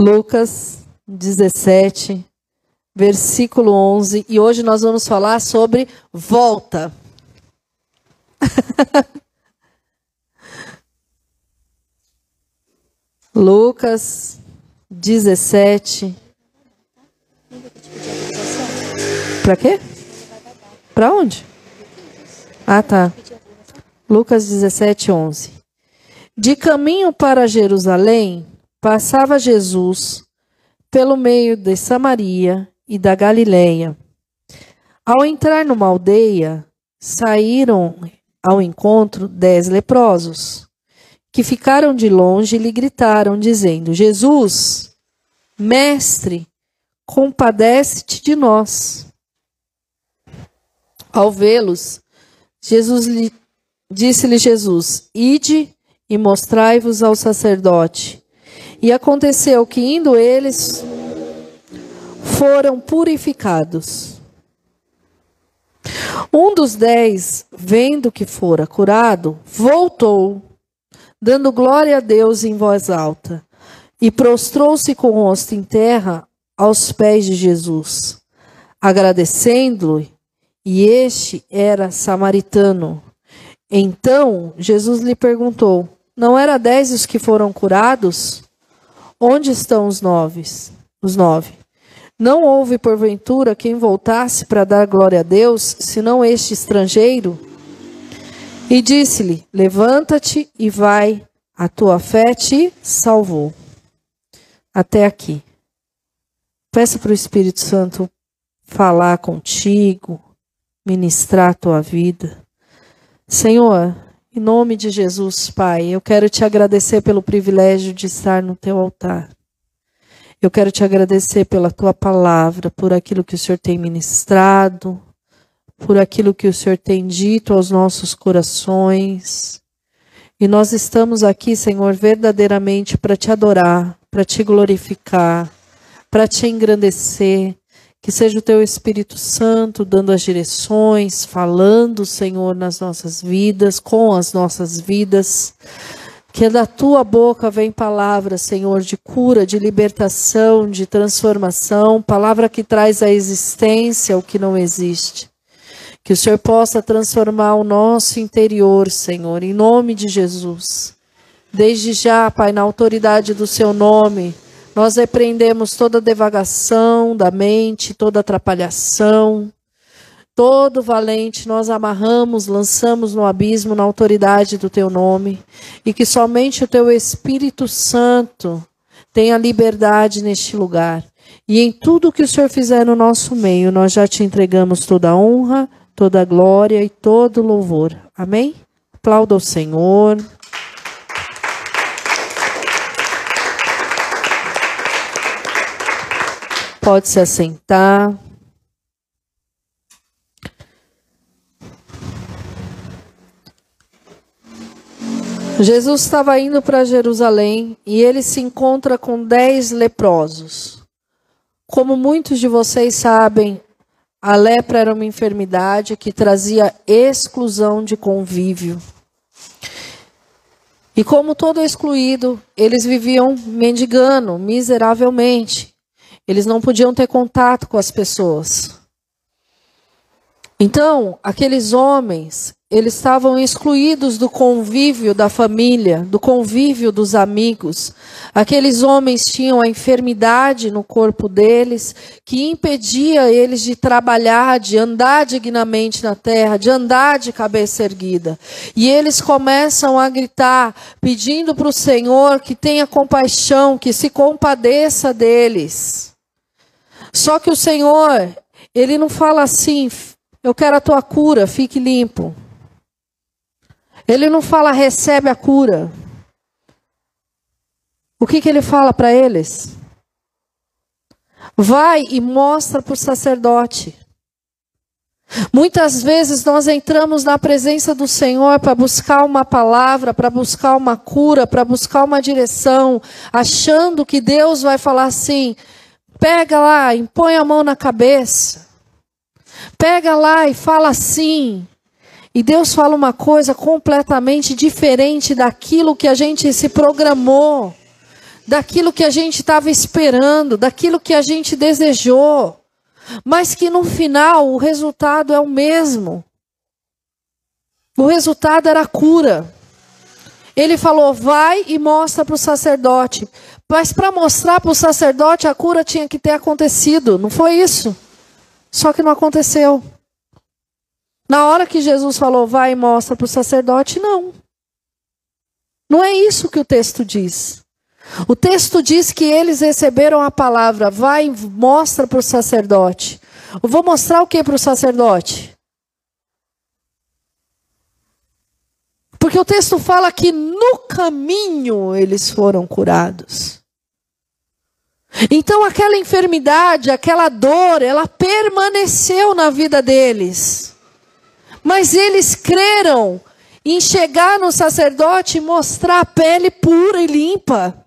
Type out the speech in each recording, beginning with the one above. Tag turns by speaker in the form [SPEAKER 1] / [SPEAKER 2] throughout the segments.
[SPEAKER 1] Lucas 17, versículo 11. E hoje nós vamos falar sobre volta. Lucas 17. Para quê? Para onde? Ah, tá. Lucas 17, 11. De caminho para Jerusalém, passava Jesus pelo meio de Samaria e da Galileia. Ao entrar numa aldeia, saíram ao encontro dez leprosos, que ficaram de longe e lhe gritaram, dizendo: Jesus, mestre, compadece-te de nós. Ao vê-los, Jesus lhe disse-lhe Jesus: Ide e mostrai-vos ao sacerdote. E aconteceu que, indo eles, foram purificados. Um dos dez, vendo que fora curado, voltou, dando glória a Deus em voz alta, e prostrou-se com o rosto em terra aos pés de Jesus, agradecendo-lhe, e este era samaritano. Então Jesus lhe perguntou: Não era dez os que foram curados? Onde estão os nove? Os nove. Não houve, porventura, quem voltasse para dar glória a Deus, senão este estrangeiro? E disse-lhe: Levanta-te e vai, a tua fé te salvou. Até aqui. Peça para o Espírito Santo falar contigo, ministrar a tua vida. Senhor, em nome de Jesus, Pai, eu quero te agradecer pelo privilégio de estar no teu altar. Eu quero te agradecer pela tua palavra, por aquilo que o Senhor tem ministrado, por aquilo que o Senhor tem dito aos nossos corações. E nós estamos aqui, Senhor, verdadeiramente para te adorar, para te glorificar, para te engrandecer, que seja o teu Espírito Santo dando as direções, falando, Senhor, nas nossas vidas, com as nossas vidas. Que da tua boca vem palavras, Senhor, de cura, de libertação, de transformação, palavra que traz à existência o que não existe. Que o Senhor possa transformar o nosso interior, Senhor, em nome de Jesus. Desde já, Pai, na autoridade do seu nome, nós repreendemos toda devagação da mente, toda atrapalhação. Todo valente nós amarramos, lançamos no abismo na autoridade do teu nome. E que somente o teu Espírito Santo tenha liberdade neste lugar. E em tudo que o Senhor fizer no nosso meio, nós já te entregamos toda a honra, toda a glória e todo o louvor. Amém? Aplauda o Senhor. Pode se assentar. Jesus estava indo para Jerusalém e ele se encontra com dez leprosos. Como muitos de vocês sabem, a lepra era uma enfermidade que trazia exclusão de convívio. E como todo excluído, eles viviam mendigando miseravelmente. Eles não podiam ter contato com as pessoas. Então, aqueles homens, eles estavam excluídos do convívio da família, do convívio dos amigos. Aqueles homens tinham a enfermidade no corpo deles que impedia eles de trabalhar, de andar dignamente na terra, de andar de cabeça erguida. E eles começam a gritar, pedindo para o Senhor que tenha compaixão, que se compadeça deles. Só que o Senhor, ele não fala assim, eu quero a tua cura, fique limpo. Ele não fala, recebe a cura. O que, que ele fala para eles? Vai e mostra para o sacerdote. Muitas vezes nós entramos na presença do Senhor para buscar uma palavra, para buscar uma cura, para buscar uma direção, achando que Deus vai falar assim: Pega lá e põe a mão na cabeça. Pega lá e fala assim. E Deus fala uma coisa completamente diferente daquilo que a gente se programou. daquilo que a gente estava esperando, daquilo que a gente desejou, mas que no final o resultado é o mesmo. O resultado era a cura. Ele falou: vai e mostra para o sacerdote. Mas para mostrar para o sacerdote, a cura tinha que ter acontecido. Não foi isso? Só que não aconteceu. Na hora que Jesus falou, vai e mostra para o sacerdote, não. Não é isso que o texto diz. O texto diz que eles receberam a palavra, vai e mostra para o sacerdote. Eu vou mostrar o que para o sacerdote? Porque o texto fala que no caminho eles foram curados. Então aquela enfermidade, aquela dor, ela permaneceu na vida deles. Mas eles creram em chegar no sacerdote e mostrar a pele pura e limpa.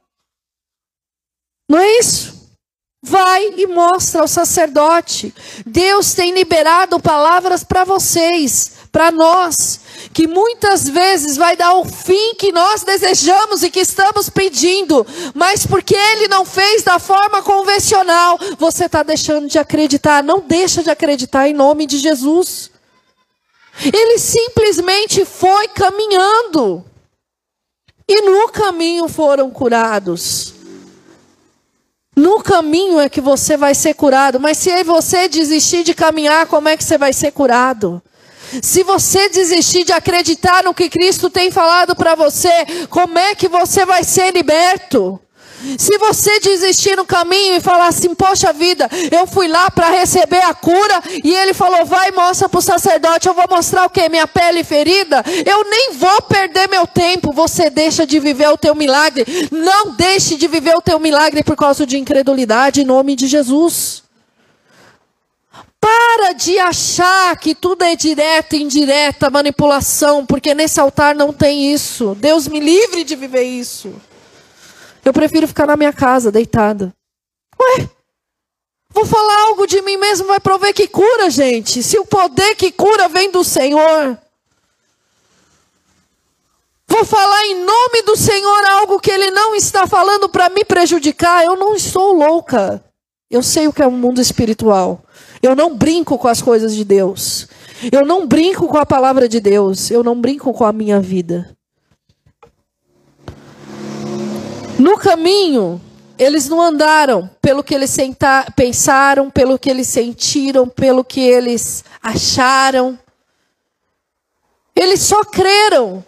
[SPEAKER 1] Não é isso? Vai e mostra ao sacerdote. Deus tem liberado palavras para vocês, para nós, que muitas vezes vai dar o fim que nós desejamos e que estamos pedindo, mas porque Ele não fez da forma convencional, você está deixando de acreditar. Não deixa de acreditar em nome de Jesus. Ele simplesmente foi caminhando. E no caminho foram curados. No caminho é que você vai ser curado. Mas se você desistir de caminhar, como é que você vai ser curado? Se você desistir de acreditar no que Cristo tem falado para você, como é que você vai ser liberto? Se você desistir no caminho e falar assim, poxa vida, eu fui lá para receber a cura e ele falou, vai mostra para o sacerdote, eu vou mostrar o que? Minha pele ferida? Eu nem vou perder meu tempo. Você deixa de viver o teu milagre. Não deixe de viver o teu milagre por causa de incredulidade em nome de Jesus. Para de achar que tudo é direta, indireta, manipulação, porque nesse altar não tem isso. Deus me livre de viver isso. Eu prefiro ficar na minha casa, deitada. Ué, vou falar algo de mim mesmo, vai prover que cura, gente. Se o poder que cura vem do Senhor. Vou falar em nome do Senhor algo que Ele não está falando para me prejudicar. Eu não estou louca. Eu sei o que é um mundo espiritual. Eu não brinco com as coisas de Deus. Eu não brinco com a palavra de Deus. Eu não brinco com a minha vida. No caminho, eles não andaram pelo que eles senta, pensaram, pelo que eles sentiram, pelo que eles acharam. Eles só creram.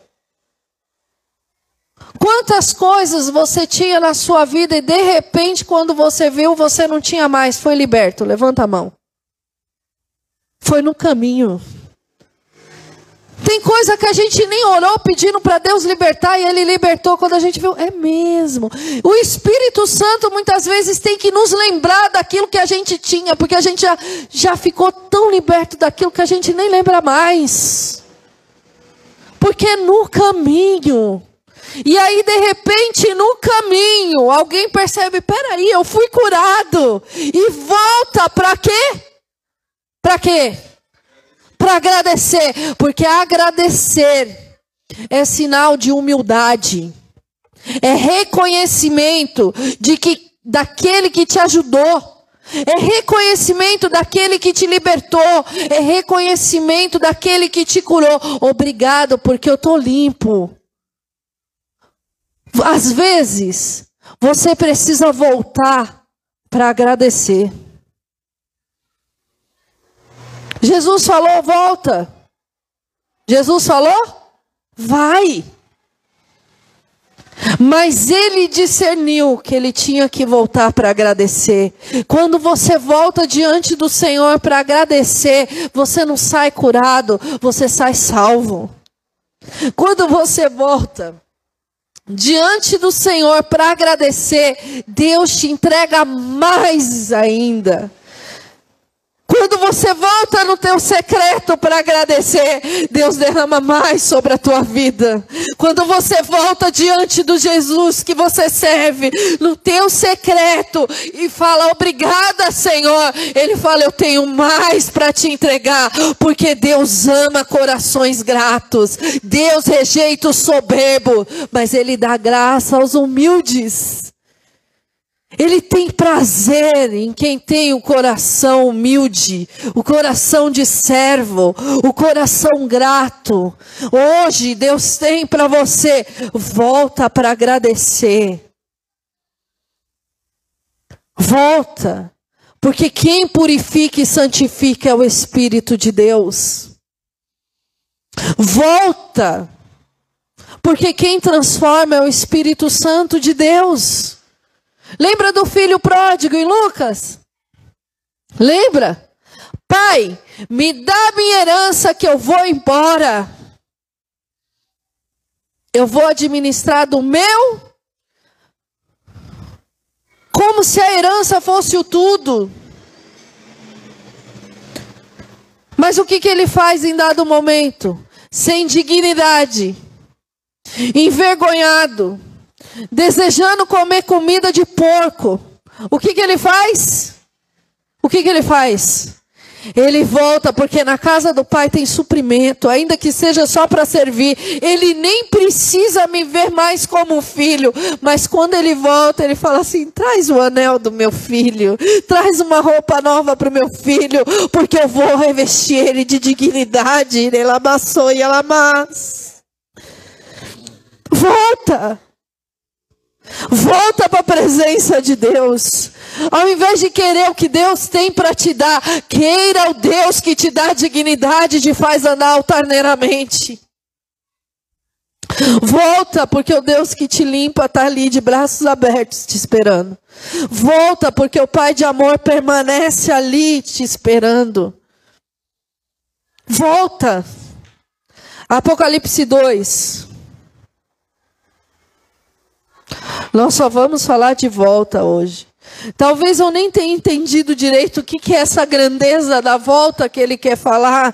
[SPEAKER 1] Quantas coisas você tinha na sua vida e de repente, quando você viu, você não tinha mais, foi liberto? Levanta a mão. Foi no caminho. Tem coisa que a gente nem orou pedindo para Deus libertar e Ele libertou quando a gente viu. É mesmo. O Espírito Santo muitas vezes tem que nos lembrar daquilo que a gente tinha, porque a gente já, já ficou tão liberto daquilo que a gente nem lembra mais. Porque é no caminho. E aí, de repente, no caminho, alguém percebe: peraí, eu fui curado. E volta para quê? Para quê? para agradecer, porque agradecer é sinal de humildade. É reconhecimento de que daquele que te ajudou. É reconhecimento daquele que te libertou. É reconhecimento daquele que te curou. Obrigado, porque eu estou limpo. Às vezes, você precisa voltar para agradecer. Jesus falou, volta. Jesus falou, vai. Mas ele discerniu que ele tinha que voltar para agradecer. Quando você volta diante do Senhor para agradecer, você não sai curado, você sai salvo. Quando você volta diante do Senhor para agradecer, Deus te entrega mais ainda. Quando você volta no teu secreto para agradecer, Deus derrama mais sobre a tua vida. Quando você volta diante do Jesus que você serve, no teu secreto e fala obrigada, Senhor, ele fala eu tenho mais para te entregar, porque Deus ama corações gratos. Deus rejeita o soberbo, mas ele dá graça aos humildes. Ele tem prazer em quem tem o coração humilde, o coração de servo, o coração grato. Hoje Deus tem para você, volta para agradecer. Volta, porque quem purifica e santifica é o Espírito de Deus. Volta, porque quem transforma é o Espírito Santo de Deus. Lembra do filho pródigo em Lucas? Lembra? Pai, me dá minha herança que eu vou embora. Eu vou administrar do meu como se a herança fosse o tudo. Mas o que, que ele faz em dado momento? Sem dignidade, envergonhado, desejando comer comida de porco. O que, que ele faz? O que, que ele faz? Ele volta porque na casa do pai tem suprimento, ainda que seja só para servir. Ele nem precisa me ver mais como filho, mas quando ele volta, ele fala assim: traz o anel do meu filho, traz uma roupa nova para o meu filho, porque eu vou revestir ele de dignidade. Ele amassou e ela mas. Volta. Volta para a presença de Deus. Ao invés de querer o que Deus tem para te dar, queira o Deus que te dá dignidade e te faz andar altaneiramente. Volta, porque o Deus que te limpa está ali de braços abertos te esperando. Volta, porque o Pai de amor permanece ali te esperando. Volta. Apocalipse 2. Nós só vamos falar de volta hoje. Talvez eu nem tenha entendido direito o que, é essa grandeza da volta que ele quer falar,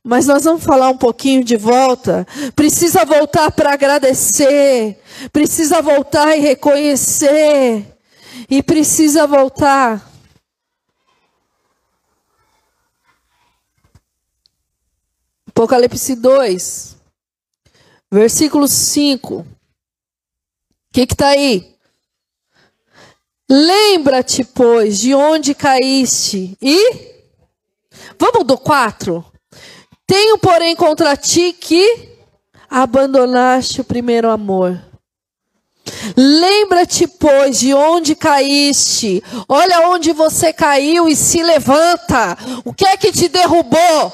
[SPEAKER 1] mas nós vamos falar um pouquinho de volta. Precisa voltar para agradecer, precisa voltar e reconhecer, e precisa voltar. Apocalipse 2, versículo 5. O que está aí? Lembra-te, pois, de onde caíste e. Vamos do 4. Tenho, porém, contra ti que abandonaste o primeiro amor. Lembra-te, pois, de onde caíste. Olha onde você caiu e se levanta. O que é que te derrubou?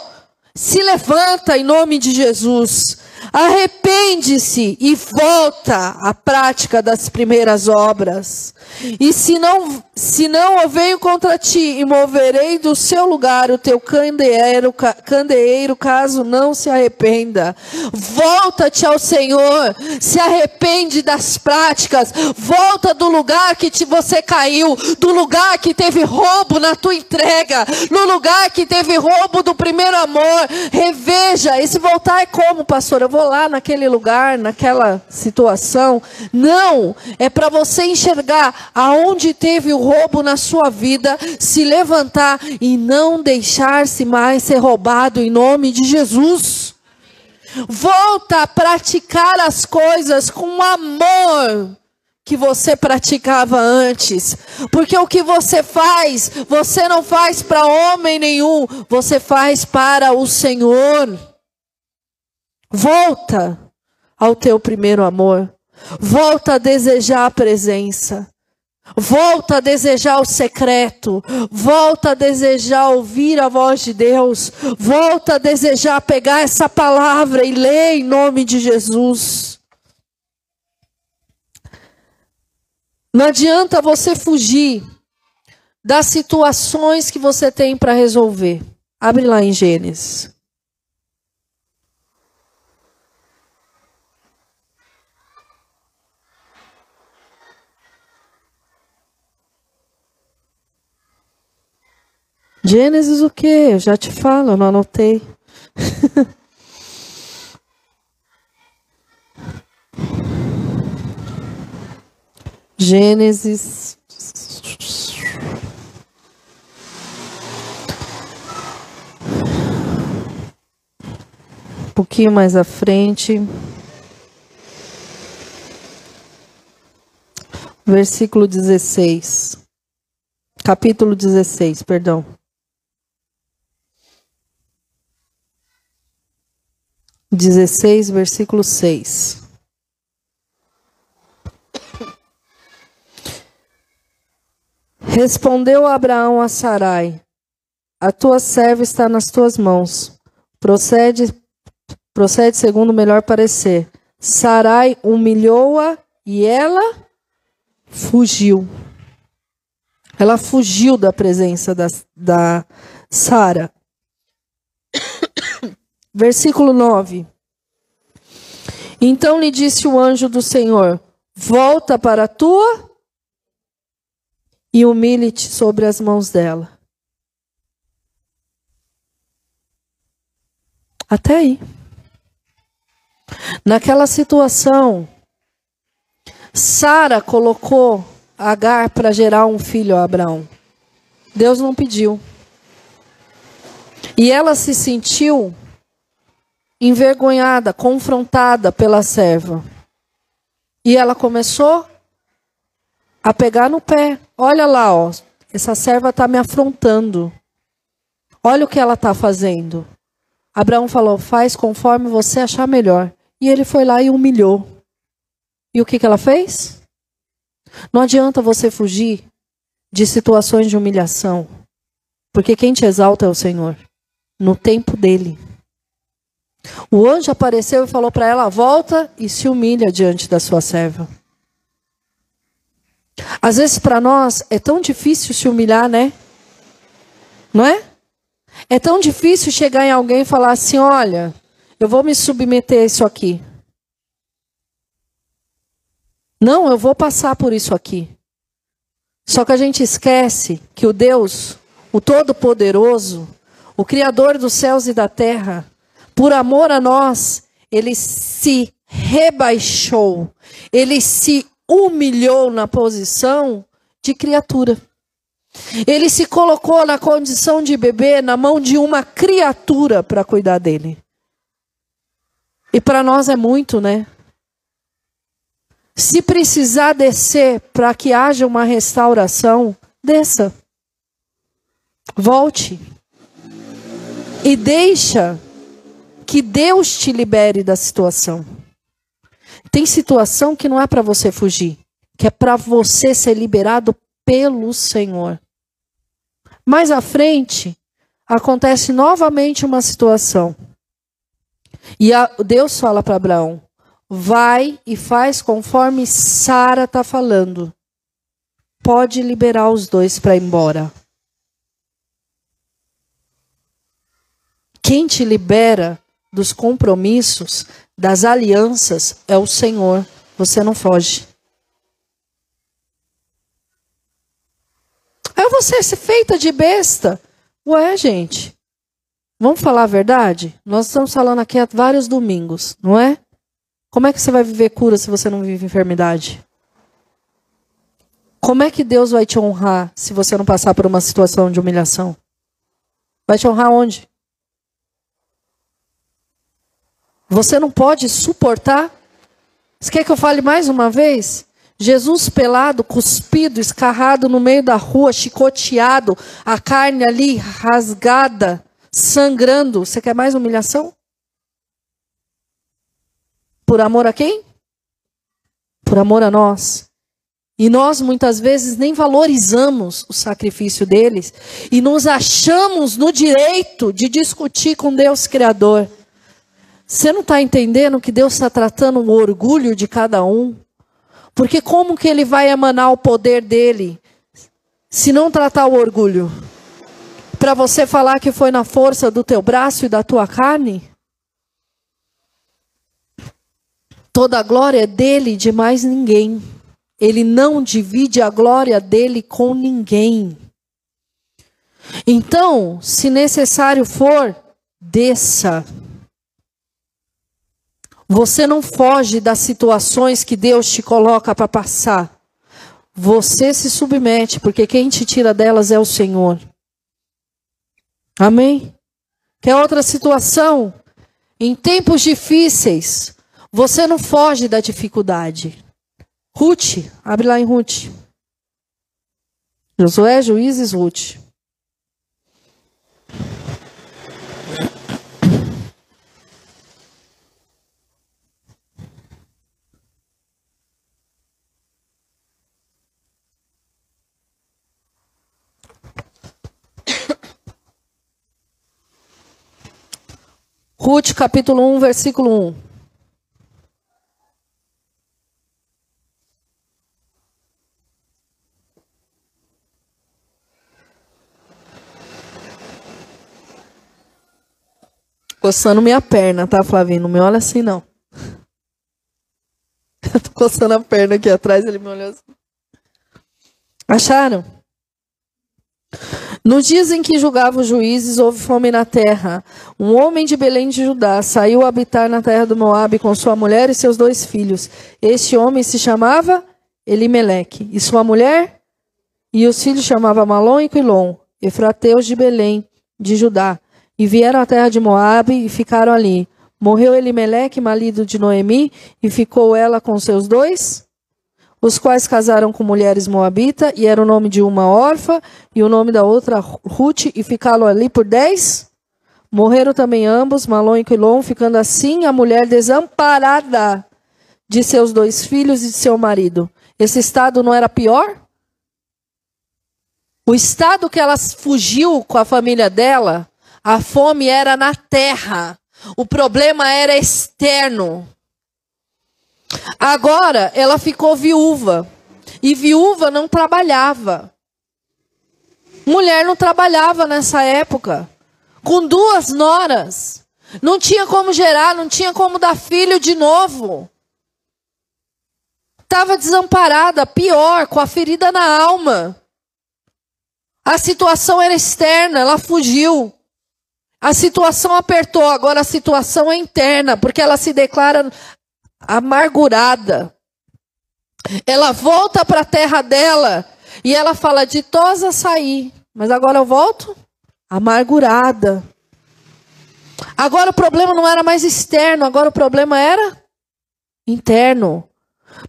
[SPEAKER 1] Se levanta em nome de Jesus. Arrepende-se e volta à prática das primeiras obras. E se não, se não eu venho contra ti e moverei do seu lugar o teu candeeiro, candeeiro caso não se arrependa. Volta-te ao Senhor, se arrepende das práticas, volta do lugar que te, você caiu, do lugar que teve roubo na tua entrega, no lugar que teve roubo do primeiro amor. Reveja, esse voltar é como, pastor? Vou lá naquele lugar, naquela situação. Não, é para você enxergar aonde teve o roubo na sua vida, se levantar e não deixar-se mais ser roubado em nome de Jesus. Volta a praticar as coisas com amor que você praticava antes. Porque o que você faz, você não faz para homem nenhum, você faz para o Senhor. Volta ao teu primeiro amor. Volta a desejar a presença. Volta a desejar o secreto. Volta a desejar ouvir a voz de Deus. Volta a desejar pegar essa palavra e ler em nome de Jesus. Não adianta você fugir das situações que você tem para resolver. Abre lá em Gênesis. Gênesis o quê? Eu já te falo, eu não anotei. Gênesis. Um pouquinho mais à frente. versículo 16. Capítulo 16, perdão. Dezesseis, versículo seis. Respondeu Abraão a Sarai: A tua serva está nas tuas mãos. Procede, procede segundo o melhor parecer. Sarai humilhou-a e ela fugiu. Ela fugiu da presença da, da Sara. Versículo 9. Então lhe disse o anjo do Senhor: Volta para a tua e humilhe-te sobre as mãos dela. Até aí. Naquela situação, Sara colocou Agar para gerar um filho a Abraão. Deus não pediu. E ela se sentiu envergonhada, confrontada pela serva. E ela começou a pegar no pé. Olha lá, ó, essa serva está me afrontando. Olha o que ela está fazendo. Abraão falou: faz conforme você achar melhor. E ele foi lá e humilhou. E o que, que ela fez? Não adianta você fugir de situações de humilhação, porque quem te exalta é o Senhor, no tempo dele. O anjo apareceu e falou para ela: volta e se humilha diante da sua serva. Às vezes para nós é tão difícil se humilhar, né? Não é? É tão difícil chegar em alguém e falar assim: olha, eu vou me submeter a isso aqui. Não, eu vou passar por isso aqui. Só que a gente esquece que o Deus, o Todo-Poderoso, o Criador dos céus e da terra, por amor a nós, ele se rebaixou, ele se humilhou na posição de criatura. Ele se colocou na condição de bebê na mão de uma criatura para cuidar dele. E para nós é muito, né? Se precisar descer para que haja uma restauração, desça. Volte. E deixa que Deus te libere da situação. Tem situação que não é para você fugir, que é para você ser liberado pelo Senhor. Mais à frente, acontece novamente uma situação. E a, Deus fala para Abraão: vai e faz conforme Sara está falando. Pode liberar os dois para ir embora. Quem te libera dos compromissos, das alianças, é o Senhor. Você não foge. Aí você se feita de besta. Ué, gente. Vamos falar a verdade? Nós estamos falando aqui há vários domingos, não é? Como é que você vai viver cura se você não vive enfermidade? Como é que Deus vai te honrar se você não passar por uma situação de humilhação? Vai te honrar onde? Você não pode suportar? Você quer que eu fale mais uma vez? Jesus pelado, cuspido, escarrado no meio da rua, chicoteado, a carne ali rasgada, sangrando. Você quer mais humilhação? Por amor a quem? Por amor a nós. E nós muitas vezes nem valorizamos o sacrifício deles e nos achamos no direito de discutir com Deus Criador. Você não está entendendo que Deus está tratando o orgulho de cada um? Porque como que ele vai emanar o poder dele se não tratar o orgulho? Para você falar que foi na força do teu braço e da tua carne? Toda a glória é dele de mais ninguém. Ele não divide a glória dele com ninguém. Então, se necessário for, desça. Você não foge das situações que Deus te coloca para passar. Você se submete, porque quem te tira delas é o Senhor. Amém? Quer outra situação? Em tempos difíceis, você não foge da dificuldade. Ruth, abre lá em Ruth. Josué, Juízes, Ruth. Ruth capítulo 1, versículo 1. Coçando minha perna, tá, Flavinho? Não me olha assim, não. Eu tô coçando a perna aqui atrás, ele me olhou assim. Acharam? Nos dias em que julgava os juízes, houve fome na terra. Um homem de Belém de Judá saiu a habitar na terra do Moabe com sua mulher e seus dois filhos. Este homem se chamava Elimeleque. E sua mulher e os filhos chamavam Malom e Quilom, efrateus de Belém de Judá. E vieram à terra de Moabe e ficaram ali. Morreu Elimeleque, marido de Noemi, e ficou ela com seus dois os quais casaram com mulheres moabita, e era o nome de uma órfã, e o nome da outra Ruth, e ficaram ali por dez. Morreram também ambos, Malom e Quilom, ficando assim a mulher desamparada de seus dois filhos e de seu marido. Esse estado não era pior? O estado que ela fugiu com a família dela, a fome era na terra. O problema era externo. Agora ela ficou viúva. E viúva não trabalhava. Mulher não trabalhava nessa época. Com duas noras. Não tinha como gerar, não tinha como dar filho de novo. Estava desamparada, pior, com a ferida na alma. A situação era externa, ela fugiu. A situação apertou, agora a situação é interna, porque ela se declara amargurada. Ela volta para a terra dela e ela fala: ditosa sair, mas agora eu volto amargurada. Agora o problema não era mais externo, agora o problema era interno.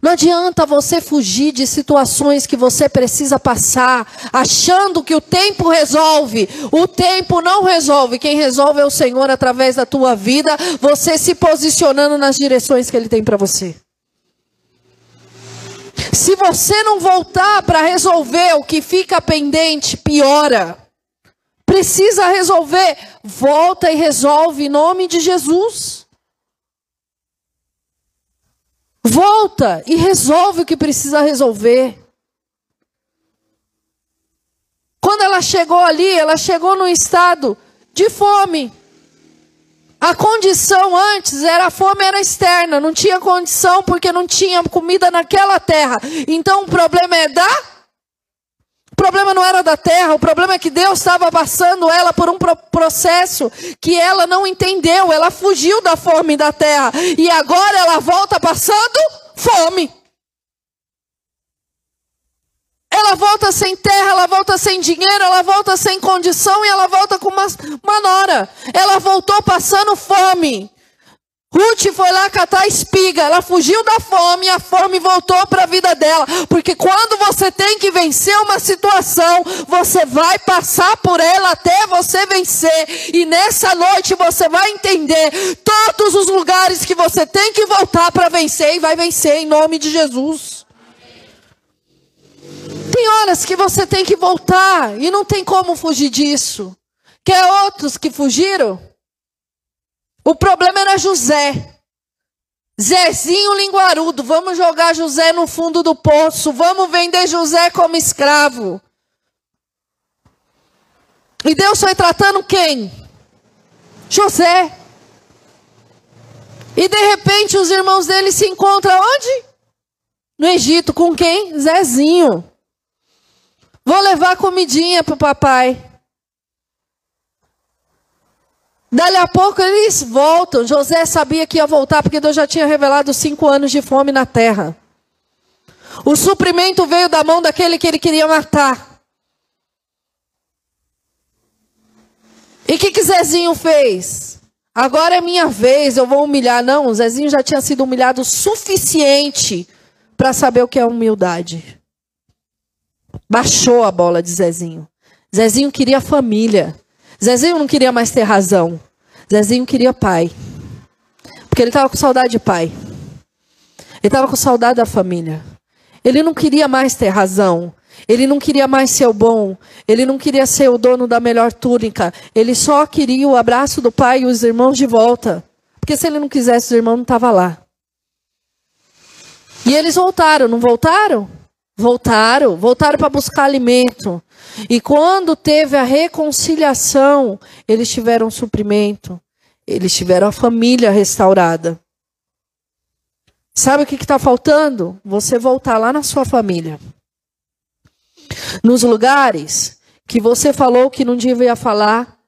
[SPEAKER 1] Não adianta você fugir de situações que você precisa passar, achando que o tempo resolve. O tempo não resolve. Quem resolve é o Senhor através da tua vida, você se posicionando nas direções que Ele tem para você. Se você não voltar para resolver o que fica pendente, piora. Precisa resolver, volta e resolve em nome de Jesus. Volta e resolve o que precisa resolver. Quando ela chegou ali, ela chegou num estado de fome. A condição antes era a fome era externa, não tinha condição porque não tinha comida naquela terra. Então o problema é da o problema não era da terra, o problema é que Deus estava passando ela por um processo que ela não entendeu. Ela fugiu da fome da terra e agora ela volta passando fome. Ela volta sem terra, ela volta sem dinheiro, ela volta sem condição e ela volta com uma, uma nora. Ela voltou passando fome. Ruth foi lá catar espiga, ela fugiu da fome e a fome voltou para a vida dela. Porque quando você tem que vencer uma situação, você vai passar por ela até você vencer. E nessa noite você vai entender todos os lugares que você tem que voltar para vencer e vai vencer em nome de Jesus. Tem horas que você tem que voltar e não tem como fugir disso. Quer outros que fugiram? O problema era José. Zezinho linguarudo, vamos jogar José no fundo do poço, vamos vender José como escravo. E Deus foi tratando quem? José. E de repente os irmãos dele se encontram onde? No Egito, com quem? Zezinho. Vou levar comidinha para o papai. Dali a pouco eles voltam. José sabia que ia voltar porque Deus já tinha revelado cinco anos de fome na terra. O suprimento veio da mão daquele que ele queria matar. E o que, que Zezinho fez? Agora é minha vez, eu vou humilhar. Não, Zezinho já tinha sido humilhado o suficiente para saber o que é humildade. Baixou a bola de Zezinho. Zezinho queria família. Zezinho não queria mais ter razão. Zezinho queria pai. Porque ele estava com saudade de pai. Ele estava com saudade da família. Ele não queria mais ter razão. Ele não queria mais ser o bom. Ele não queria ser o dono da melhor túnica. Ele só queria o abraço do pai e os irmãos de volta. Porque se ele não quisesse, os irmãos não estavam lá. E eles voltaram, não voltaram? Voltaram, voltaram para buscar alimento. E quando teve a reconciliação, eles tiveram suprimento. Eles tiveram a família restaurada. Sabe o que está faltando? Você voltar lá na sua família. Nos lugares que você falou que não devia falar,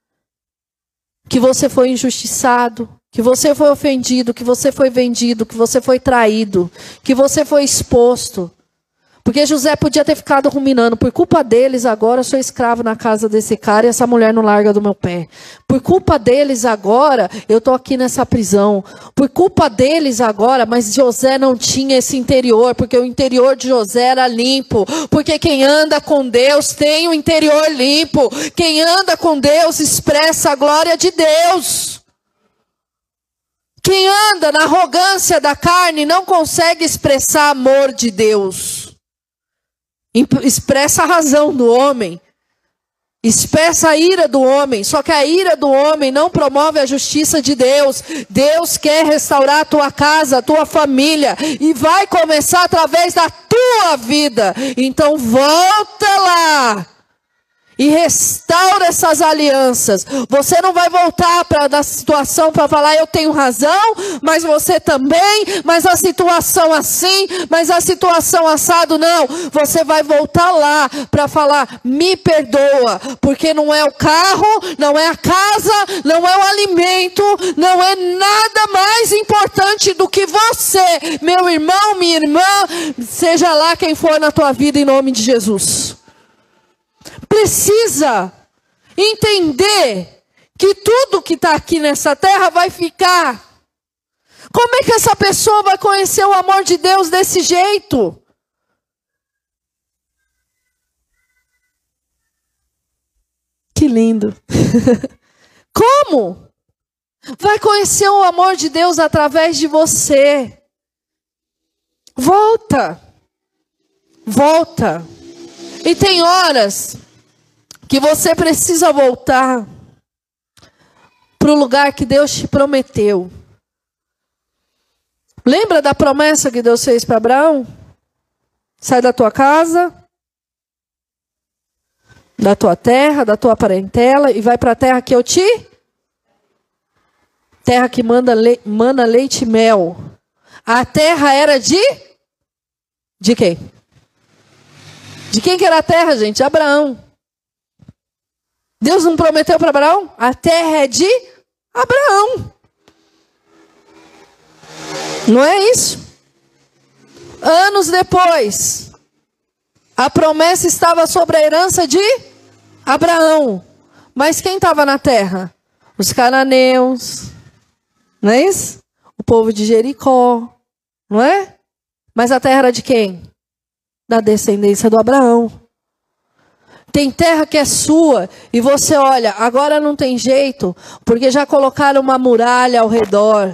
[SPEAKER 1] que você foi injustiçado, que você foi ofendido, que você foi vendido, que você foi traído, que você foi exposto, porque José podia ter ficado ruminando, por culpa deles agora eu sou escravo na casa desse cara e essa mulher não larga do meu pé. Por culpa deles agora eu estou aqui nessa prisão. Por culpa deles agora, mas José não tinha esse interior, porque o interior de José era limpo. Porque quem anda com Deus tem o interior limpo. Quem anda com Deus expressa a glória de Deus. Quem anda na arrogância da carne não consegue expressar amor de Deus expressa a razão do homem, expressa a ira do homem, só que a ira do homem não promove a justiça de Deus. Deus quer restaurar a tua casa, a tua família, e vai começar através da tua vida. Então volta lá e restaura essas alianças. Você não vai voltar para da situação para falar eu tenho razão, mas você também, mas a situação assim, mas a situação assado não. Você vai voltar lá para falar me perdoa, porque não é o carro, não é a casa, não é o alimento, não é nada mais importante do que você, meu irmão, minha irmã, seja lá quem for na tua vida em nome de Jesus precisa entender que tudo que está aqui nessa terra vai ficar. Como é que essa pessoa vai conhecer o amor de Deus desse jeito? Que lindo. Como? Vai conhecer o amor de Deus através de você. Volta. Volta. E tem horas que você precisa voltar para o lugar que Deus te prometeu. Lembra da promessa que Deus fez para Abraão? Sai da tua casa, da tua terra, da tua parentela e vai para a terra que eu te terra que manda le... leite e mel. A terra era de de quem? De quem que era a terra, gente? Abraão. Deus não prometeu para Abraão? A terra é de Abraão. Não é isso? Anos depois, a promessa estava sobre a herança de Abraão. Mas quem estava na terra? Os cananeus. Não é isso? O povo de Jericó. Não é? Mas a terra era de quem? da descendência do Abraão. Tem terra que é sua e você olha, agora não tem jeito, porque já colocaram uma muralha ao redor.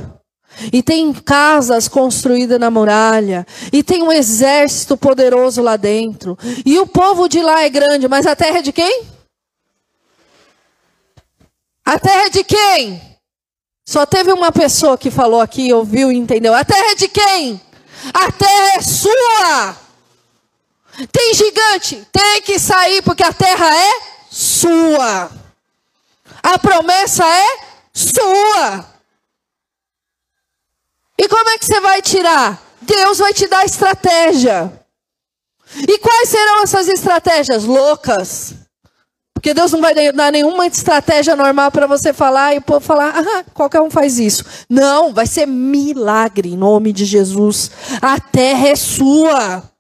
[SPEAKER 1] E tem casas construídas na muralha. E tem um exército poderoso lá dentro. E o povo de lá é grande, mas a terra é de quem? A terra é de quem? Só teve uma pessoa que falou aqui, ouviu e entendeu. A terra é de quem? A terra é sua. Tem gigante, tem que sair porque a terra é sua. A promessa é sua. E como é que você vai tirar? Deus vai te dar estratégia. E quais serão essas estratégias loucas? Porque Deus não vai dar nenhuma estratégia normal para você falar e o povo falar, ah, qualquer um faz isso. Não, vai ser milagre em nome de Jesus. A terra é sua.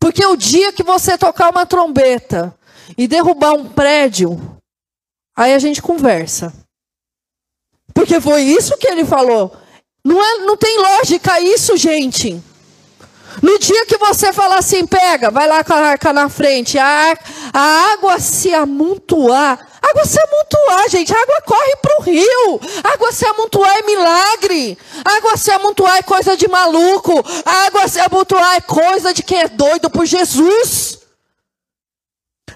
[SPEAKER 1] Porque o dia que você tocar uma trombeta e derrubar um prédio, aí a gente conversa. Porque foi isso que ele falou. Não, é, não tem lógica isso, gente. No dia que você falar assim, pega, vai lá com a arca na frente, a, a água se amontoar. Água se amontoar, gente. A água corre para o rio. Água se amontoar é milagre. Água se amontoar é coisa de maluco. Água se amontoar é coisa de quem é doido por Jesus.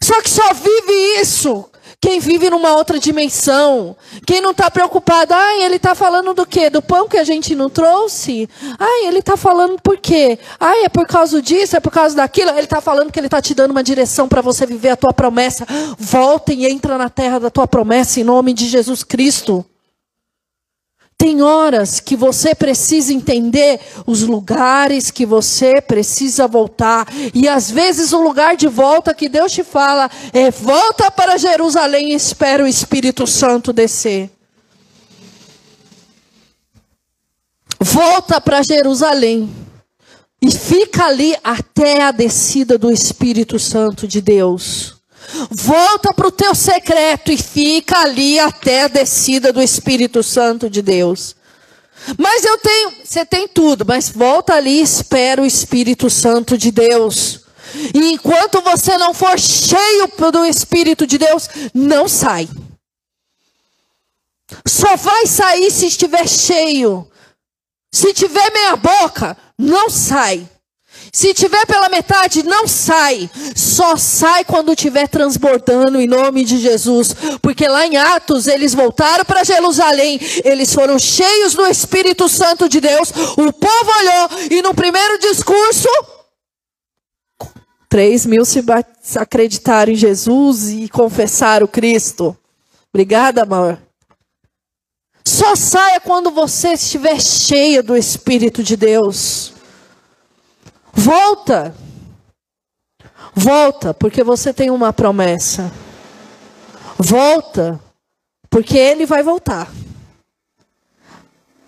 [SPEAKER 1] Só que só vive isso quem vive numa outra dimensão. Quem não está preocupado, ai, ele está falando do quê? Do pão que a gente não trouxe? Ai, ele está falando por quê? Ai, é por causa disso, é por causa daquilo. Ele está falando que ele está te dando uma direção para você viver a tua promessa. Volta e entra na terra da tua promessa em nome de Jesus Cristo. Tem horas que você precisa entender os lugares que você precisa voltar. E às vezes o lugar de volta que Deus te fala é volta para Jerusalém e espera o Espírito Santo descer. Volta para Jerusalém. E fica ali até a descida do Espírito Santo de Deus. Volta para o teu secreto e fica ali até a descida do Espírito Santo de Deus. Mas eu tenho, você tem tudo, mas volta ali e espera o Espírito Santo de Deus. E enquanto você não for cheio do Espírito de Deus, não sai. Só vai sair se estiver cheio. Se tiver meia boca, não sai. Se tiver pela metade, não sai. Só sai quando tiver transbordando em nome de Jesus. Porque lá em Atos, eles voltaram para Jerusalém. Eles foram cheios do Espírito Santo de Deus. O povo olhou e no primeiro discurso. Três mil se acreditaram em Jesus e confessaram Cristo. Obrigada, amor. Só saia quando você estiver cheia do Espírito de Deus. Volta. Volta, porque você tem uma promessa. Volta, porque ele vai voltar.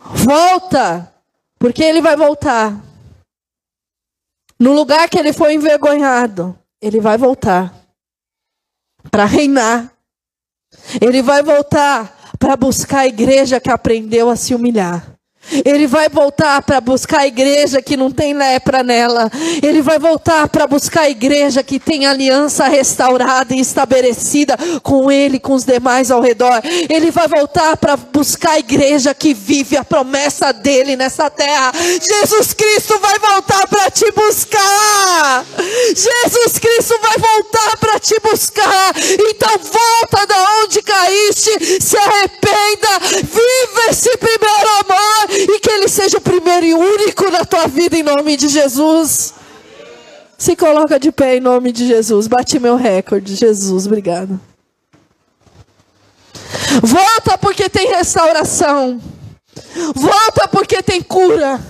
[SPEAKER 1] Volta, porque ele vai voltar. No lugar que ele foi envergonhado, ele vai voltar para reinar. Ele vai voltar para buscar a igreja que aprendeu a se humilhar. Ele vai voltar para buscar a igreja que não tem lepra nela. Ele vai voltar para buscar a igreja que tem aliança restaurada e estabelecida com ele, com os demais ao redor. Ele vai voltar para buscar a igreja que vive a promessa dele nessa terra. Jesus Cristo vai voltar para te buscar. Jesus Cristo vai voltar para te buscar. Então volta da onde caíste, se arrependa, viva esse primeiro amor e que Ele seja o primeiro e único na tua vida em nome de Jesus. Se coloca de pé em nome de Jesus. Bati meu recorde. Jesus, obrigado. Volta porque tem restauração. Volta porque tem cura.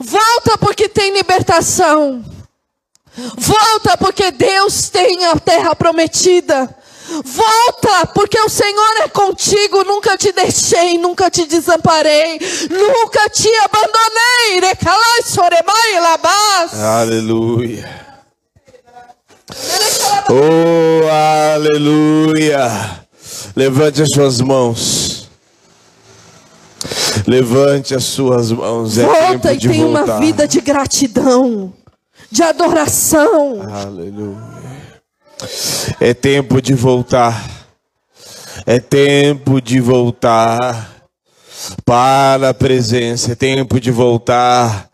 [SPEAKER 1] Volta porque tem libertação. Volta porque Deus tem a terra prometida. Volta, porque o Senhor é contigo. Nunca te deixei, nunca te desamparei, nunca te abandonei.
[SPEAKER 2] Aleluia. Oh, aleluia. Levante as suas mãos. Levante as suas mãos.
[SPEAKER 1] É Volta e tenha uma vida de gratidão, de adoração.
[SPEAKER 2] Aleluia. É tempo de voltar. É tempo de voltar para a presença. É tempo de voltar.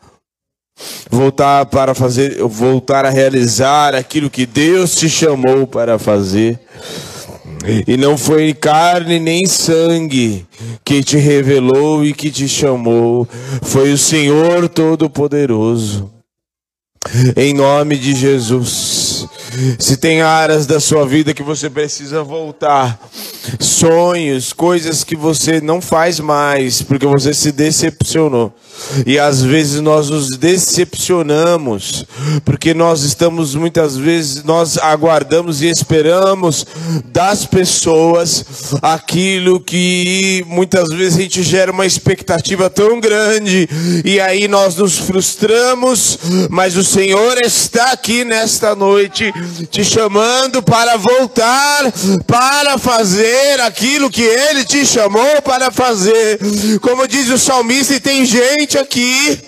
[SPEAKER 2] Voltar para fazer, voltar a realizar aquilo que Deus te chamou para fazer. E não foi carne nem sangue que te revelou e que te chamou, foi o Senhor Todo-Poderoso. Em nome de Jesus. Se tem áreas da sua vida que você precisa voltar, sonhos, coisas que você não faz mais, porque você se decepcionou. E às vezes nós nos decepcionamos, porque nós estamos muitas vezes, nós aguardamos e esperamos das pessoas aquilo que muitas vezes a gente gera uma expectativa tão grande, e aí nós nos frustramos, mas o Senhor está aqui nesta noite te chamando para voltar, para fazer aquilo que Ele te chamou para fazer. Como diz o salmista, e tem gente aqui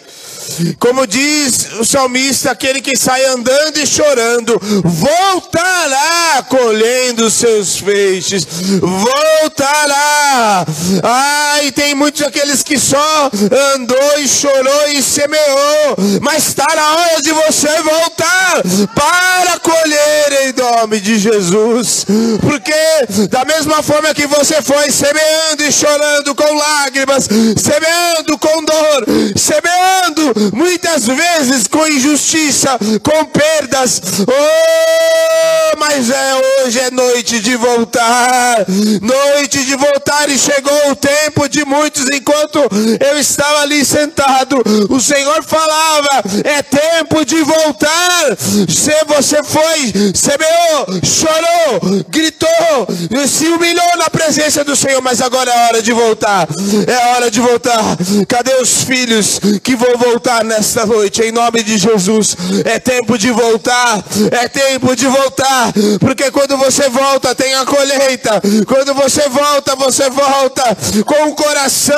[SPEAKER 2] Como diz o salmista, aquele que sai andando e chorando, voltará colhendo seus feixes, voltará. Ai, tem muitos aqueles que só andou e chorou e semeou, mas está na hora de você voltar para colher em nome de Jesus, porque da mesma forma que você foi semeando e chorando com lágrimas, semeando com dor, semeando muitas vezes com injustiça, com perdas. Oh, mas é hoje é noite de voltar, noite de voltar e chegou o tempo de muitos enquanto eu estava ali sentado, o Senhor falava: é tempo de voltar. Se você foi, semeou, chorou, gritou, se humilhou na presença do Senhor, mas agora é hora de voltar. É hora de voltar. Cadê os filhos que vão voltar nesta noite? Em nome de Jesus. É tempo de voltar. É tempo de voltar. Porque quando você volta, tem a colheita. Quando você volta, você volta com o coração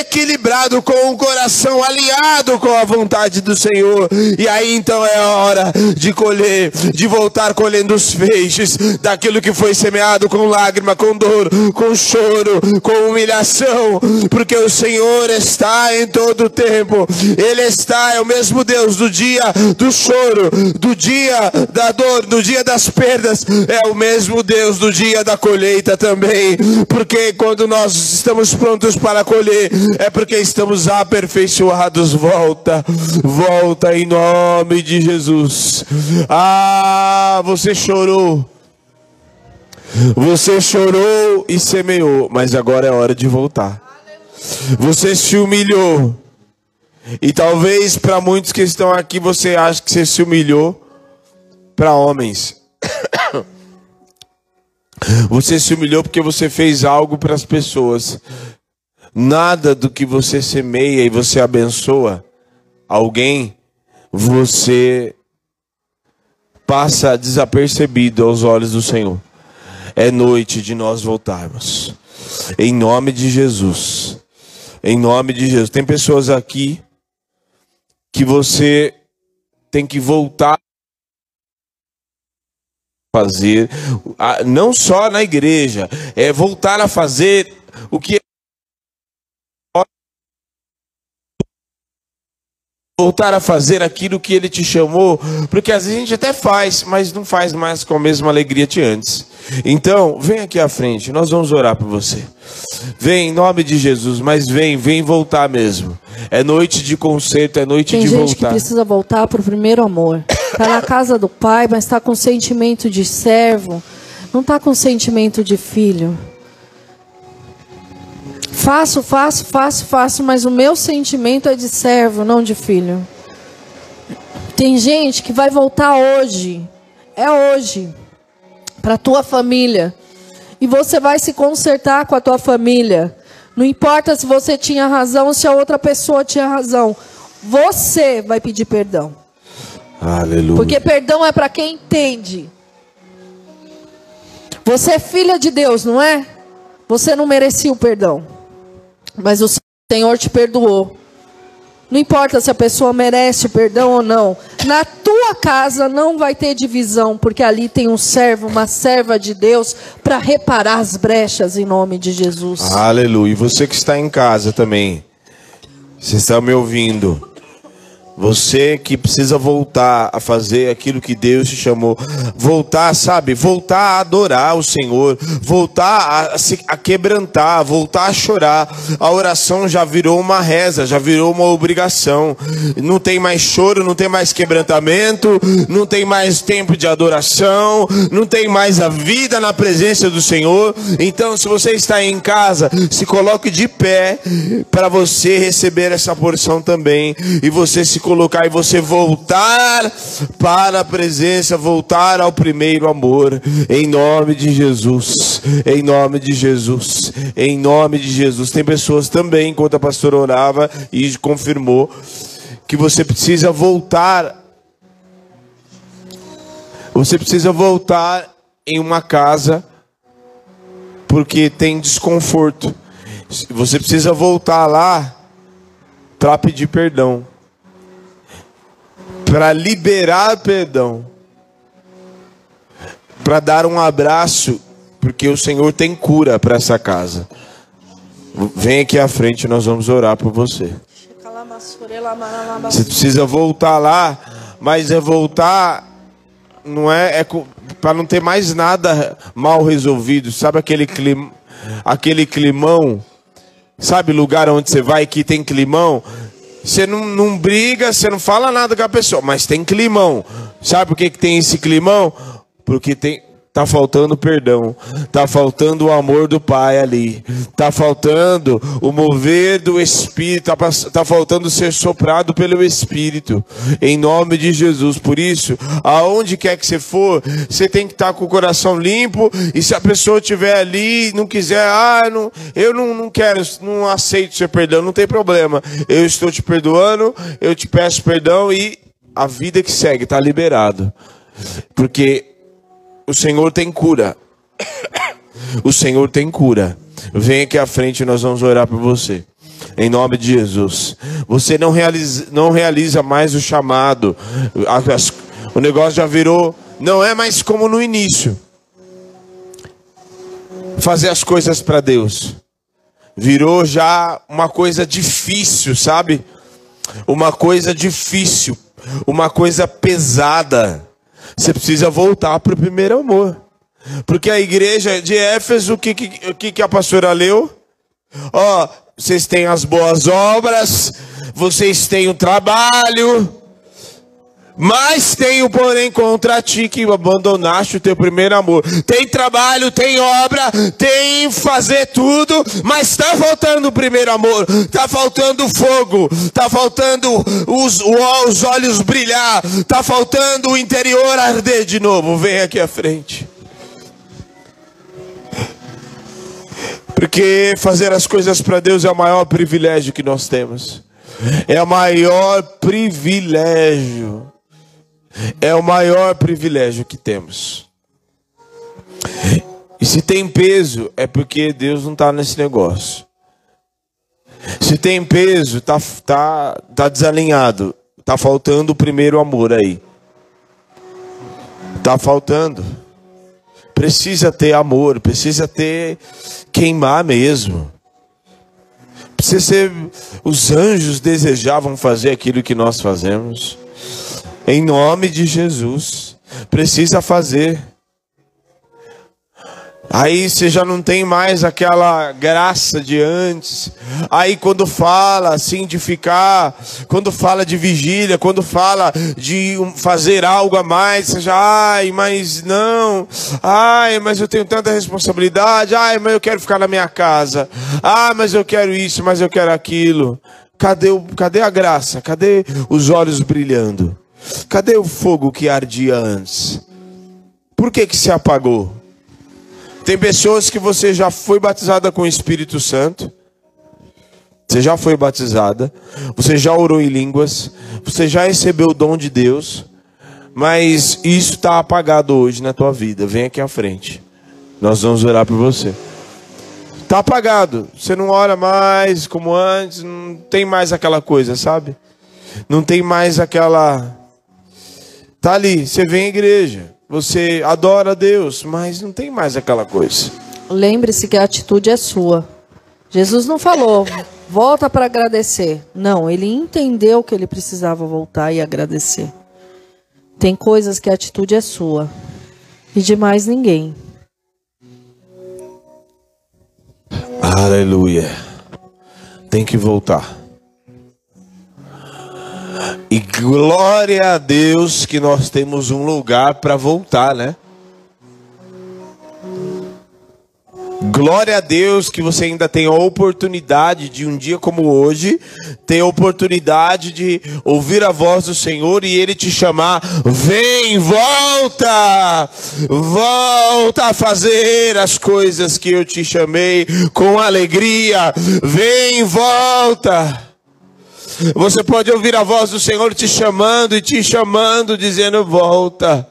[SPEAKER 2] equilibrado, com o coração alinhado com a vontade do Senhor. E aí então é hora de colher, de voltar colhendo os feixes daquilo que foi semeado com lágrima, com dor, com choro, com humilhação, porque o Senhor está em todo o tempo. Ele está, é o mesmo Deus do dia do choro, do dia da dor, do dia das perdas, é o mesmo Deus do dia da colheita também. Porque quando nós estamos prontos para colher, é porque estamos aperfeiçoados. Volta, volta em nome de Jesus. Ah, você chorou. Você chorou e semeou, mas agora é hora de voltar. Você se humilhou. E talvez para muitos que estão aqui você acha que você se humilhou para homens. Você se humilhou porque você fez algo para as pessoas. Nada do que você semeia e você abençoa alguém, você passa desapercebido aos olhos do Senhor. É noite de nós voltarmos. Em nome de Jesus. Em nome de Jesus. Tem pessoas aqui que você tem que voltar a fazer, não só na igreja, é voltar a fazer o que voltar a fazer aquilo que ele te chamou, porque às vezes a gente até faz, mas não faz mais com a mesma alegria de antes. Então, vem aqui à frente, nós vamos orar por você. Vem em nome de Jesus, mas vem, vem voltar mesmo. É noite de conserto, é noite
[SPEAKER 1] Tem
[SPEAKER 2] de
[SPEAKER 1] voltar. Tem gente que precisa voltar para o primeiro amor. Está na casa do pai, mas está com sentimento de servo, não está com sentimento de filho. Faço, faço, faço, faço, mas o meu sentimento é de servo, não de filho. Tem gente que vai voltar hoje, é hoje, para a tua família. E você vai se consertar com a tua família. Não importa se você tinha razão ou se a outra pessoa tinha razão. Você vai pedir perdão.
[SPEAKER 2] Aleluia.
[SPEAKER 1] Porque perdão é para quem entende. Você é filha de Deus, não é? Você não merecia o perdão. Mas o Senhor te perdoou. Não importa se a pessoa merece o perdão ou não. Na tua casa não vai ter divisão, porque ali tem um servo, uma serva de Deus para reparar as brechas em nome de Jesus.
[SPEAKER 2] Aleluia. E você que está em casa também. Você está me ouvindo? Você que precisa voltar a fazer aquilo que Deus te chamou, voltar, sabe, voltar a adorar o Senhor, voltar a se a quebrantar, voltar a chorar. A oração já virou uma reza, já virou uma obrigação. Não tem mais choro, não tem mais quebrantamento, não tem mais tempo de adoração, não tem mais a vida na presença do Senhor. Então, se você está em casa, se coloque de pé para você receber essa porção também e você se colocar e você voltar para a presença, voltar ao primeiro amor, em nome de Jesus, em nome de Jesus, em nome de Jesus. Tem pessoas também, enquanto a pastora orava e confirmou, que você precisa voltar. Você precisa voltar em uma casa porque tem desconforto. Você precisa voltar lá para pedir perdão. Para liberar perdão, para dar um abraço, porque o Senhor tem cura para essa casa. Vem aqui à frente, nós vamos orar por você. Você precisa voltar lá, mas é voltar não é, é para não ter mais nada mal resolvido. Sabe aquele clima, aquele climão? Sabe lugar onde você vai que tem climão? Você não, não briga, você não fala nada com a pessoa, mas tem climão. Sabe por que, que tem esse climão? Porque tem, Tá faltando perdão, tá faltando o amor do Pai ali, tá faltando o mover do Espírito, tá, tá faltando ser soprado pelo Espírito, em nome de Jesus. Por isso, aonde quer que você for, você tem que estar tá com o coração limpo. E se a pessoa estiver ali, não quiser, ah, não, eu não, não quero, não aceito seu perdão, não tem problema. Eu estou te perdoando, eu te peço perdão e a vida que segue está liberado, porque o Senhor tem cura. O Senhor tem cura. Vem aqui à frente e nós vamos orar por você. Em nome de Jesus. Você não realiza, não realiza mais o chamado. O negócio já virou. Não é mais como no início. Fazer as coisas para Deus. Virou já uma coisa difícil, sabe? Uma coisa difícil. Uma coisa pesada. Você precisa voltar para o primeiro amor. Porque a igreja de Éfeso, o que, que, que a pastora leu? Ó, oh, vocês têm as boas obras, vocês têm o trabalho, mas tenho, porém, contra ti que abandonaste o teu primeiro amor. Tem trabalho, tem obra, tem fazer tudo, mas está faltando o primeiro amor, está faltando fogo, está faltando os, os olhos brilhar, está faltando o interior arder de novo. Vem aqui à frente. Porque fazer as coisas para Deus é o maior privilégio que nós temos. É o maior privilégio é o maior privilégio que temos. E se tem peso, é porque Deus não está nesse negócio. Se tem peso, tá, tá, tá desalinhado. Tá faltando o primeiro amor aí. Tá faltando. Precisa ter amor, precisa ter queimar mesmo. Precisa ser. Os anjos desejavam fazer aquilo que nós fazemos. Em nome de Jesus. Precisa fazer. Aí você já não tem mais aquela graça de antes. Aí quando fala assim de ficar, quando fala de vigília, quando fala de fazer algo a mais, você já, ai, mas não. Ai, mas eu tenho tanta responsabilidade. Ai, mas eu quero ficar na minha casa. Ah, mas eu quero isso, mas eu quero aquilo. Cadê, o, cadê a graça? Cadê os olhos brilhando? Cadê o fogo que ardia antes? Por que que se apagou? Tem pessoas que você já foi batizada com o Espírito Santo. Você já foi batizada, você já orou em línguas, você já recebeu o dom de Deus, mas isso está apagado hoje na tua vida. Vem aqui à frente, nós vamos orar por você. Está apagado, você não ora mais como antes, não tem mais aquela coisa, sabe? Não tem mais aquela Tá ali, você vem à igreja, você adora a Deus, mas não tem mais aquela coisa.
[SPEAKER 1] Lembre-se que a atitude é sua. Jesus não falou, volta para agradecer. Não, ele entendeu que ele precisava voltar e agradecer. Tem coisas que a atitude é sua e de mais ninguém.
[SPEAKER 2] Aleluia. Tem que voltar. E glória a Deus que nós temos um lugar para voltar, né? Glória a Deus que você ainda tem a oportunidade de um dia como hoje, ter a oportunidade de ouvir a voz do Senhor e Ele te chamar, vem, volta, volta a fazer as coisas que eu te chamei com alegria, vem, volta. Você pode ouvir a voz do Senhor te chamando e te chamando, dizendo: volta.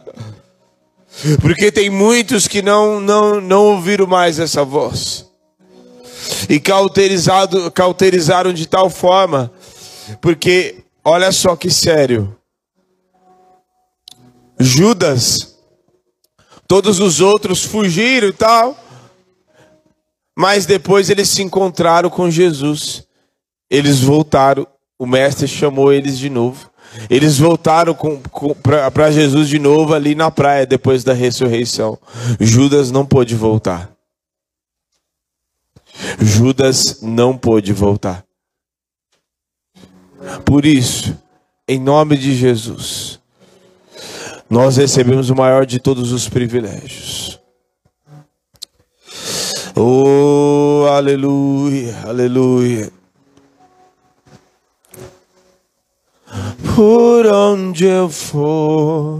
[SPEAKER 2] Porque tem muitos que não, não, não ouviram mais essa voz. E cauterizado, cauterizaram de tal forma. Porque, olha só que sério. Judas, todos os outros fugiram e tal, mas depois eles se encontraram com Jesus. Eles voltaram, o mestre chamou eles de novo. Eles voltaram para Jesus de novo ali na praia depois da ressurreição. Judas não pôde voltar. Judas não pôde voltar. Por isso, em nome de Jesus, nós recebemos o maior de todos os privilégios. Oh, aleluia, aleluia. Por onde eu for,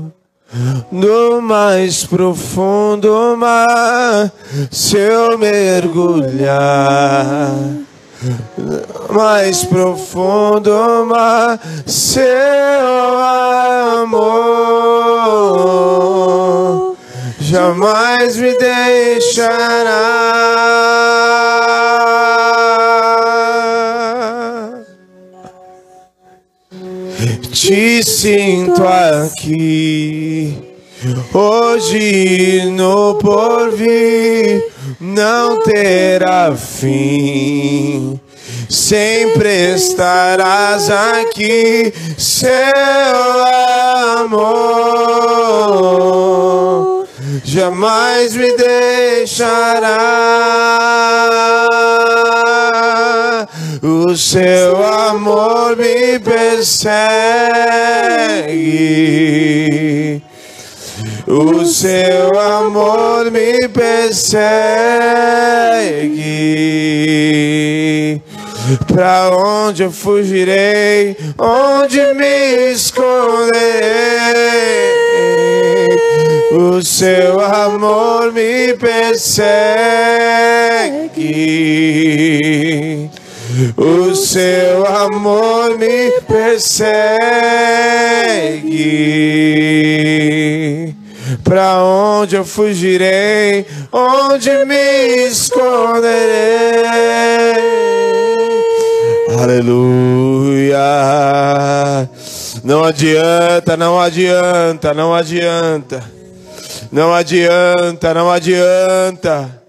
[SPEAKER 2] no mais profundo mar, se eu mergulhar, mais profundo mar, seu amor jamais me deixará. Te sinto aqui, hoje no porvir não terá fim. Sempre estarás aqui, seu amor jamais me deixará. O seu amor me persegue. O seu amor me persegue. Pra onde eu fugirei? Onde me esconderei? O seu amor me persegue. O seu amor me persegue. Pra onde eu fugirei? Onde me esconderei? Aleluia. Não adianta, não adianta, não adianta. Não adianta, não adianta.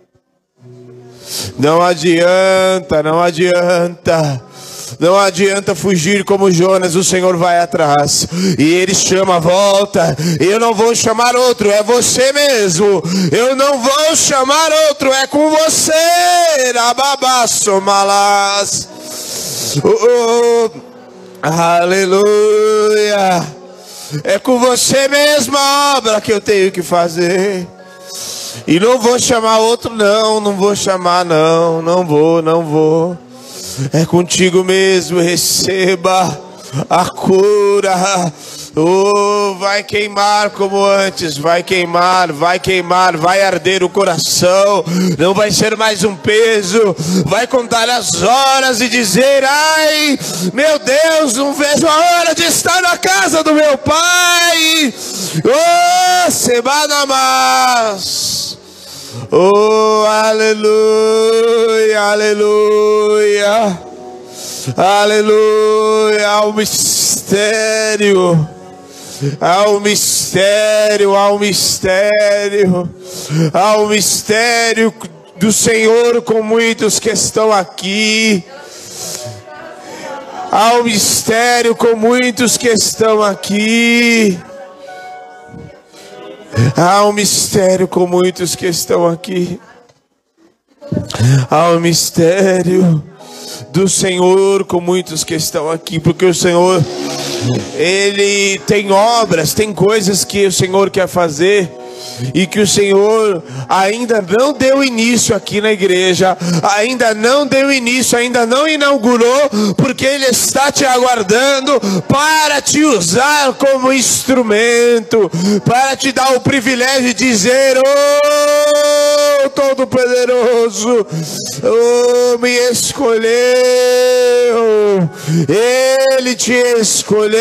[SPEAKER 2] Não adianta, não adianta. Não adianta fugir como Jonas, o Senhor vai atrás. E ele chama, volta. Eu não vou chamar outro, é você mesmo. Eu não vou chamar outro, é com você. Rababaço malas. Oh, oh. Aleluia. É com você mesmo a obra que eu tenho que fazer. E não vou chamar outro, não, não vou chamar, não, não vou, não vou. É contigo mesmo, receba a cura. Oh, vai queimar como antes, vai queimar, vai queimar, vai arder o coração, não vai ser mais um peso, vai contar as horas e dizer: Ai, meu Deus, não vejo a hora de estar na casa do meu pai. Oh, Sebanamas. Oh, aleluia, aleluia, aleluia, ao mistério, ao mistério, ao mistério, ao mistério do Senhor com muitos que estão aqui, ao mistério com muitos que estão aqui. Há um mistério com muitos que estão aqui. Há um mistério do Senhor com muitos que estão aqui, porque o Senhor, Ele tem obras, tem coisas que o Senhor quer fazer e que o Senhor ainda não deu início aqui na igreja, ainda não deu início, ainda não inaugurou, porque Ele está te aguardando para te usar como instrumento, para te dar o privilégio de dizer: Oh, Todo-Poderoso, oh, me escolheu, Ele te escolheu,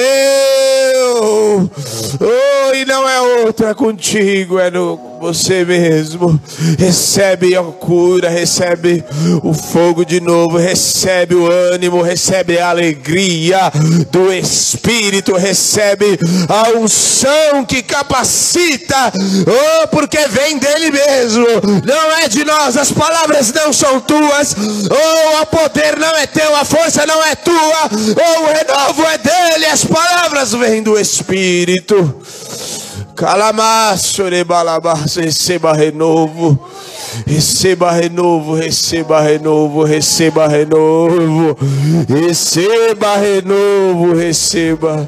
[SPEAKER 2] oh, e não é outra contigo é no você mesmo. Recebe a cura, recebe o fogo de novo, recebe o ânimo, recebe a alegria do Espírito, recebe a unção que capacita, oh, porque vem dele mesmo, não é de nós, as palavras não são tuas, oh, o poder não é teu, a força não é tua, oh, o renovo é dele, as palavras vêm do Espírito. Calamaço, receba renovo. Receba renovo, receba renovo, receba renovo, receba renovo, receba.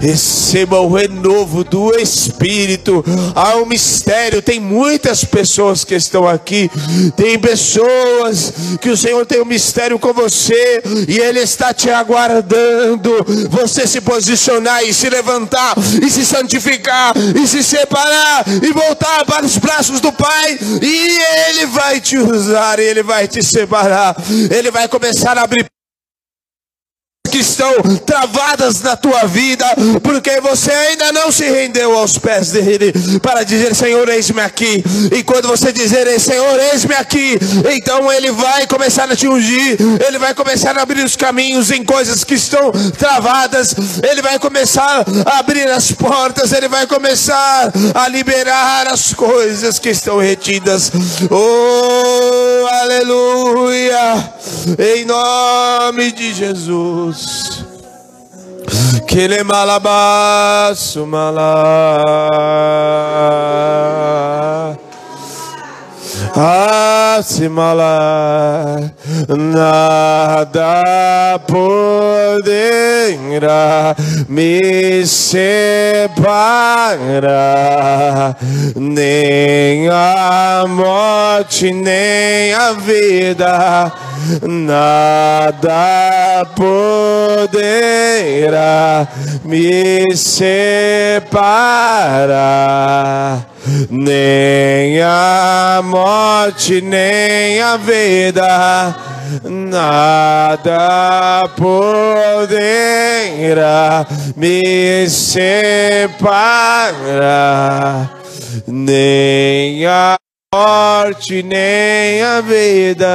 [SPEAKER 2] Receba o renovo do Espírito. Há um mistério. Tem muitas pessoas que estão aqui. Tem pessoas que o Senhor tem um mistério com você e Ele está te aguardando. Você se posicionar e se levantar e se santificar e se separar e voltar para os braços do Pai. E Ele vai te usar, Ele vai te separar. Ele vai começar a abrir que estão travadas na tua vida, porque você ainda não se rendeu aos pés dele para dizer: Senhor, eis-me aqui. E quando você dizer: Senhor, eis-me aqui, então ele vai começar a te ungir, ele vai começar a abrir os caminhos em coisas que estão travadas, ele vai começar a abrir as portas, ele vai começar a liberar as coisas que estão retidas. Oh, aleluia! Em nome de Jesus. Deus. Que ele malabaço malá. Asimala nada poderá me separar, nem a morte, nem a vida nada poderá me separar, nem a morte, nem a vida, nada poderá me separar, nem a morte nem a vida.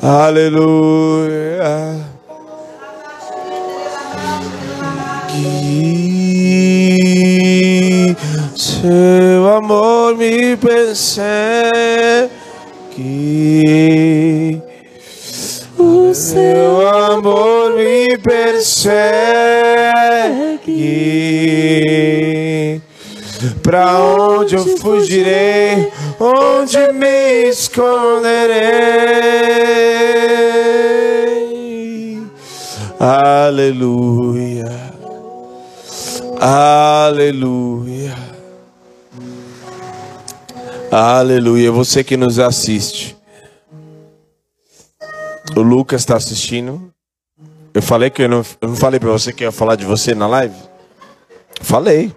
[SPEAKER 2] Aleluia. Que seu amor me persegue. O seu amor me persegue. Pra onde eu fugirei? Onde me esconderei? Aleluia. Aleluia. Aleluia. Você que nos assiste. O Lucas está assistindo. Eu falei que eu não, eu não falei para você que ia falar de você na live? Falei.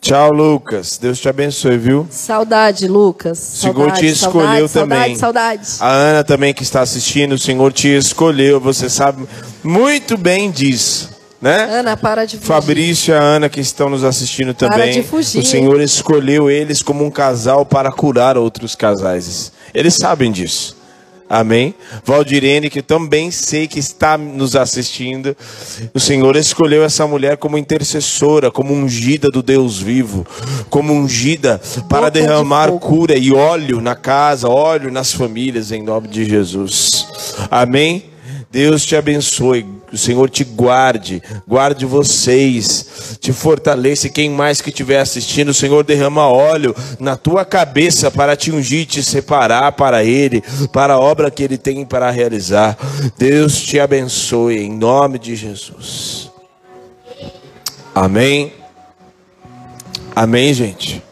[SPEAKER 2] Saudade. Tchau, Lucas. Deus te abençoe, viu?
[SPEAKER 1] Saudade, Lucas.
[SPEAKER 2] O Senhor te escolheu
[SPEAKER 1] saudade,
[SPEAKER 2] também.
[SPEAKER 1] Saudade, saudade.
[SPEAKER 2] A Ana também que está assistindo, o Senhor te escolheu. Você sabe muito bem disso. Né?
[SPEAKER 1] Ana, para de fugir.
[SPEAKER 2] Fabrício e a Ana que estão nos assistindo também.
[SPEAKER 1] Para de fugir.
[SPEAKER 2] O Senhor escolheu eles como um casal para curar outros casais. Eles sabem disso. Amém. Valdirene, que também sei que está nos assistindo. O Senhor escolheu essa mulher como intercessora, como ungida do Deus vivo, como ungida para derramar de cura e óleo na casa, óleo nas famílias, em nome de Jesus. Amém. Deus te abençoe, o Senhor te guarde, guarde vocês, te fortaleça. E quem mais que estiver assistindo, o Senhor derrama óleo na tua cabeça para te ungir, te separar para Ele, para a obra que Ele tem para realizar. Deus te abençoe, em nome de Jesus. Amém. Amém, gente.